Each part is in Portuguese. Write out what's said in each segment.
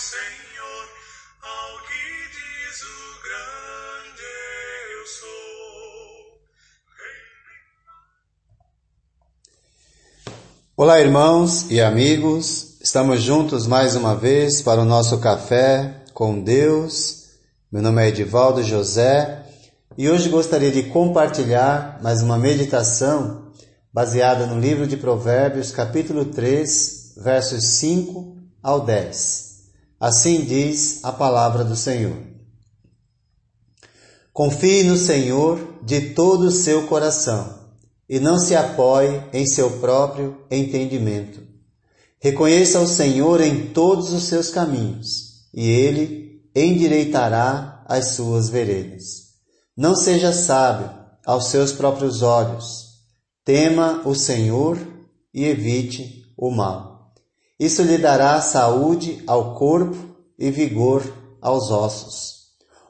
Senhor, ao que diz o grande eu sou. Olá, irmãos e amigos, estamos juntos mais uma vez para o nosso café com Deus. Meu nome é Edivaldo José e hoje gostaria de compartilhar mais uma meditação baseada no livro de Provérbios, capítulo 3, versos 5 ao 10. Assim diz a palavra do Senhor. Confie no Senhor de todo o seu coração e não se apoie em seu próprio entendimento. Reconheça o Senhor em todos os seus caminhos, e ele endireitará as suas veredas. Não seja sábio aos seus próprios olhos. Tema o Senhor e evite o mal. Isso lhe dará saúde ao corpo e vigor aos ossos.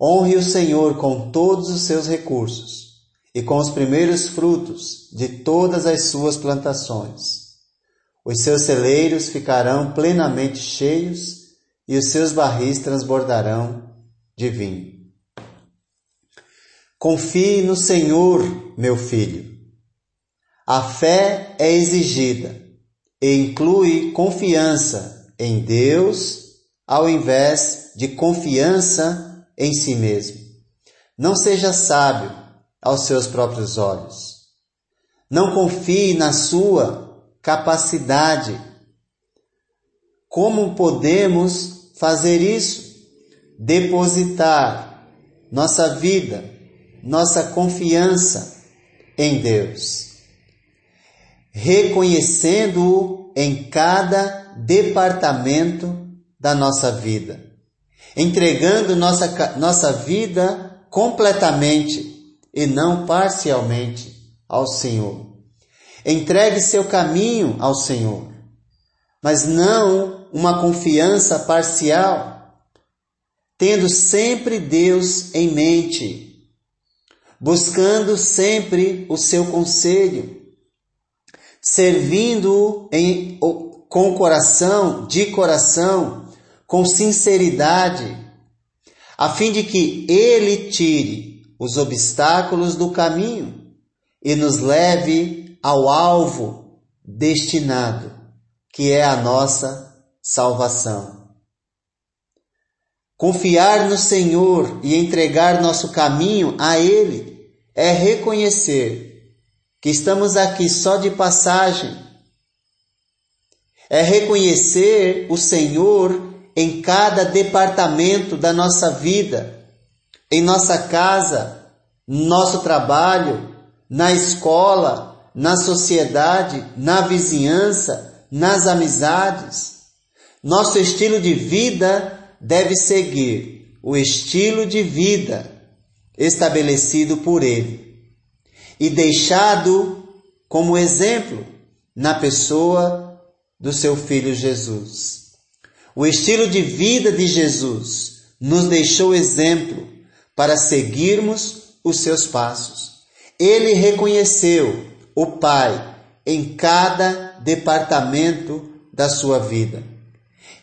Honre o Senhor com todos os seus recursos e com os primeiros frutos de todas as suas plantações. Os seus celeiros ficarão plenamente cheios e os seus barris transbordarão de vinho. Confie no Senhor, meu filho. A fé é exigida e inclui confiança em Deus ao invés de confiança em si mesmo. Não seja sábio aos seus próprios olhos. Não confie na sua capacidade. Como podemos fazer isso? Depositar nossa vida, nossa confiança em Deus, reconhecendo-o em cada departamento da nossa vida, entregando nossa, nossa vida completamente e não parcialmente ao Senhor. Entregue seu caminho ao Senhor, mas não uma confiança parcial, tendo sempre Deus em mente, buscando sempre o seu conselho, servindo-o com coração, de coração, com sinceridade, a fim de que ele tire os obstáculos do caminho e nos leve ao alvo destinado, que é a nossa salvação. Confiar no Senhor e entregar nosso caminho a Ele é reconhecer que estamos aqui só de passagem. É reconhecer o Senhor em cada departamento da nossa vida em nossa casa, no nosso trabalho, na escola, na sociedade, na vizinhança, nas amizades. Nosso estilo de vida deve seguir o estilo de vida estabelecido por Ele e deixado como exemplo na pessoa do seu Filho Jesus. O estilo de vida de Jesus nos deixou exemplo para seguirmos os seus passos. Ele reconheceu o Pai em cada departamento da sua vida.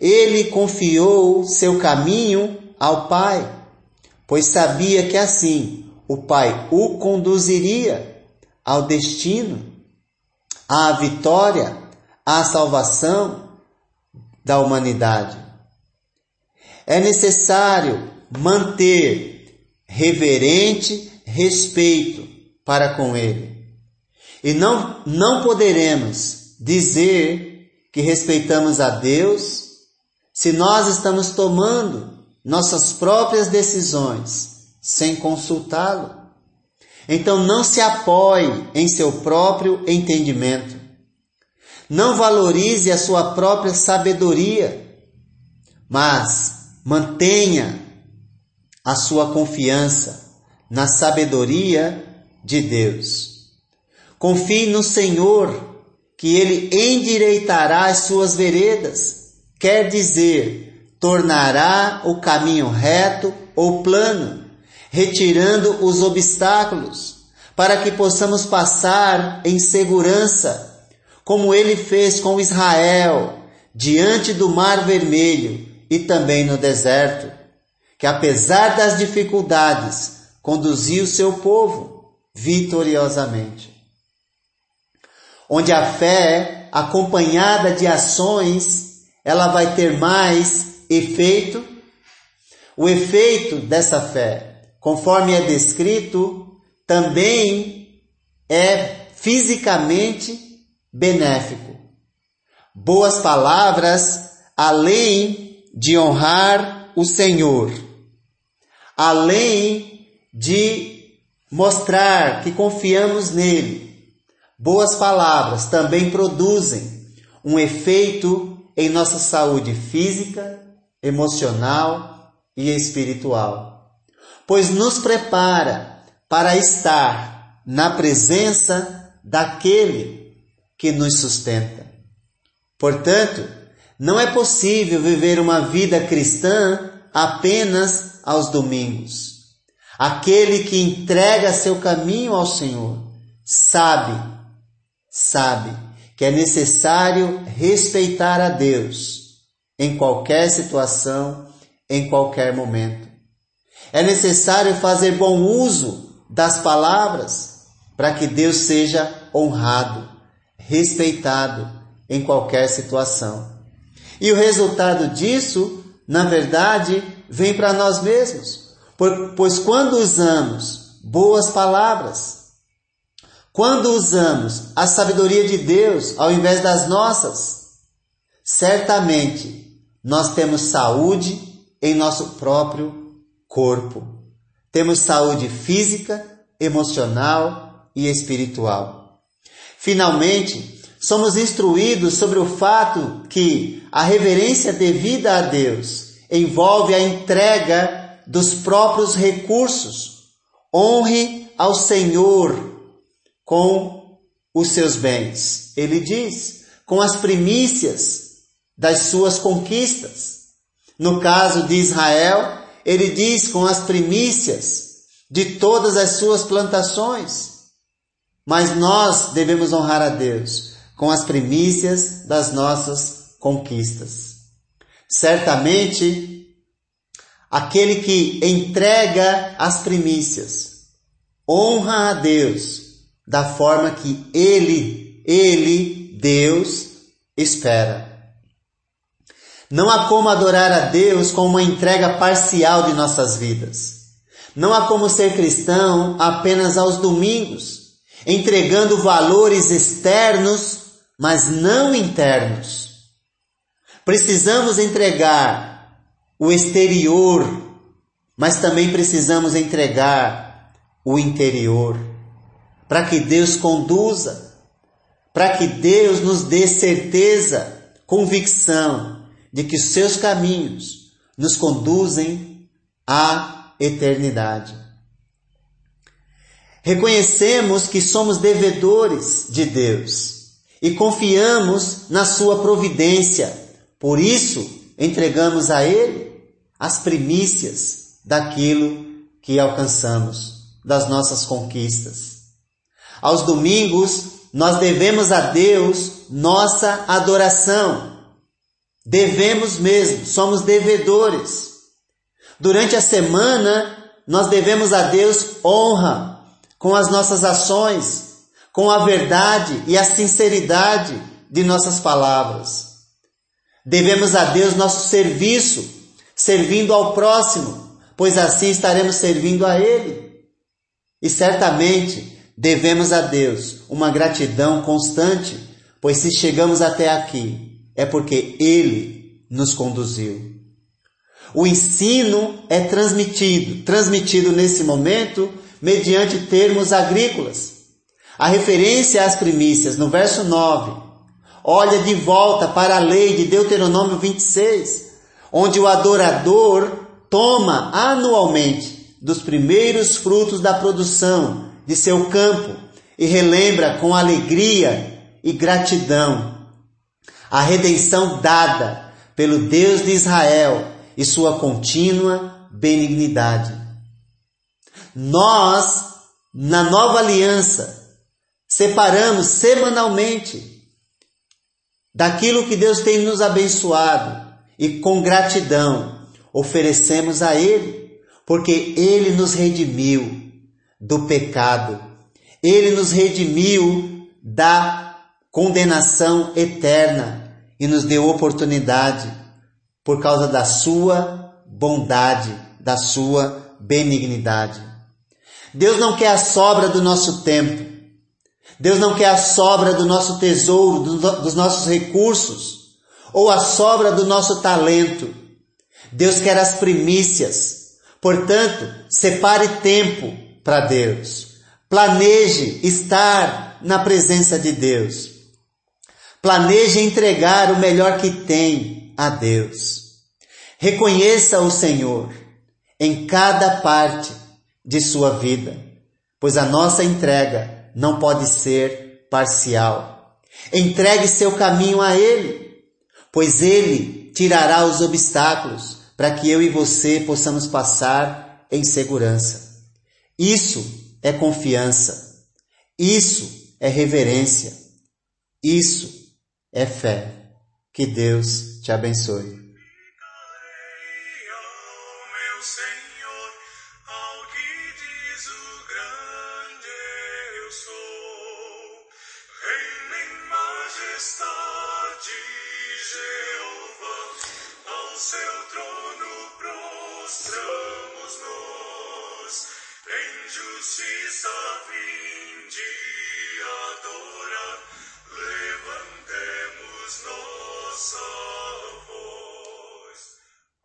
Ele confiou seu caminho ao Pai, pois sabia que assim o Pai o conduziria ao destino, à vitória, à salvação da humanidade. É necessário manter reverente respeito para com Ele. E não, não poderemos dizer que respeitamos a Deus se nós estamos tomando nossas próprias decisões sem consultá-lo. Então não se apoie em seu próprio entendimento. Não valorize a sua própria sabedoria, mas mantenha a sua confiança na sabedoria de Deus. Confie no Senhor, que Ele endireitará as suas veredas, quer dizer, tornará o caminho reto ou plano, retirando os obstáculos, para que possamos passar em segurança, como Ele fez com Israel, diante do Mar Vermelho e também no deserto que apesar das dificuldades, conduziu seu povo vitoriosamente. Onde a fé acompanhada de ações, ela vai ter mais efeito. O efeito dessa fé, conforme é descrito, também é fisicamente benéfico. Boas palavras, além de honrar o Senhor, além de mostrar que confiamos nele, boas palavras também produzem um efeito em nossa saúde física, emocional e espiritual, pois nos prepara para estar na presença daquele que nos sustenta. Portanto, não é possível viver uma vida cristã apenas aos domingos. Aquele que entrega seu caminho ao Senhor sabe, sabe que é necessário respeitar a Deus em qualquer situação, em qualquer momento. É necessário fazer bom uso das palavras para que Deus seja honrado, respeitado em qualquer situação. E o resultado disso, na verdade, vem para nós mesmos. Pois quando usamos boas palavras, quando usamos a sabedoria de Deus ao invés das nossas, certamente nós temos saúde em nosso próprio corpo. Temos saúde física, emocional e espiritual. Finalmente, somos instruídos sobre o fato que a reverência devida a Deus envolve a entrega dos próprios recursos. Honre ao Senhor com os seus bens. Ele diz, com as primícias das suas conquistas. No caso de Israel, ele diz com as primícias de todas as suas plantações. Mas nós devemos honrar a Deus com as primícias das nossas conquistas. Certamente, aquele que entrega as primícias honra a Deus da forma que ele, ele, Deus, espera. Não há como adorar a Deus com uma entrega parcial de nossas vidas. Não há como ser cristão apenas aos domingos, entregando valores externos mas não internos. Precisamos entregar o exterior, mas também precisamos entregar o interior, para que Deus conduza, para que Deus nos dê certeza, convicção de que seus caminhos nos conduzem à eternidade. Reconhecemos que somos devedores de Deus e confiamos na Sua providência. Por isso, entregamos a Ele as primícias daquilo que alcançamos, das nossas conquistas. Aos domingos, nós devemos a Deus nossa adoração. Devemos mesmo, somos devedores. Durante a semana, nós devemos a Deus honra com as nossas ações, com a verdade e a sinceridade de nossas palavras. Devemos a Deus nosso serviço, servindo ao próximo, pois assim estaremos servindo a Ele. E certamente devemos a Deus uma gratidão constante, pois se chegamos até aqui é porque Ele nos conduziu. O ensino é transmitido, transmitido nesse momento mediante termos agrícolas. A referência às primícias no verso 9 olha de volta para a lei de Deuteronômio 26, onde o adorador toma anualmente dos primeiros frutos da produção de seu campo e relembra com alegria e gratidão a redenção dada pelo Deus de Israel e sua contínua benignidade. Nós, na nova aliança, separamos semanalmente daquilo que Deus tem nos abençoado e com gratidão oferecemos a Ele, porque Ele nos redimiu do pecado, Ele nos redimiu da condenação eterna e nos deu oportunidade por causa da sua bondade, da sua benignidade. Deus não quer a sobra do nosso tempo. Deus não quer a sobra do nosso tesouro, dos nossos recursos, ou a sobra do nosso talento. Deus quer as primícias. Portanto, separe tempo para Deus. Planeje estar na presença de Deus. Planeje entregar o melhor que tem a Deus. Reconheça o Senhor em cada parte de sua vida, pois a nossa entrega não pode ser parcial. Entregue seu caminho a Ele, pois Ele tirará os obstáculos para que eu e você possamos passar em segurança. Isso é confiança. Isso é reverência. Isso é fé. Que Deus te abençoe. justiça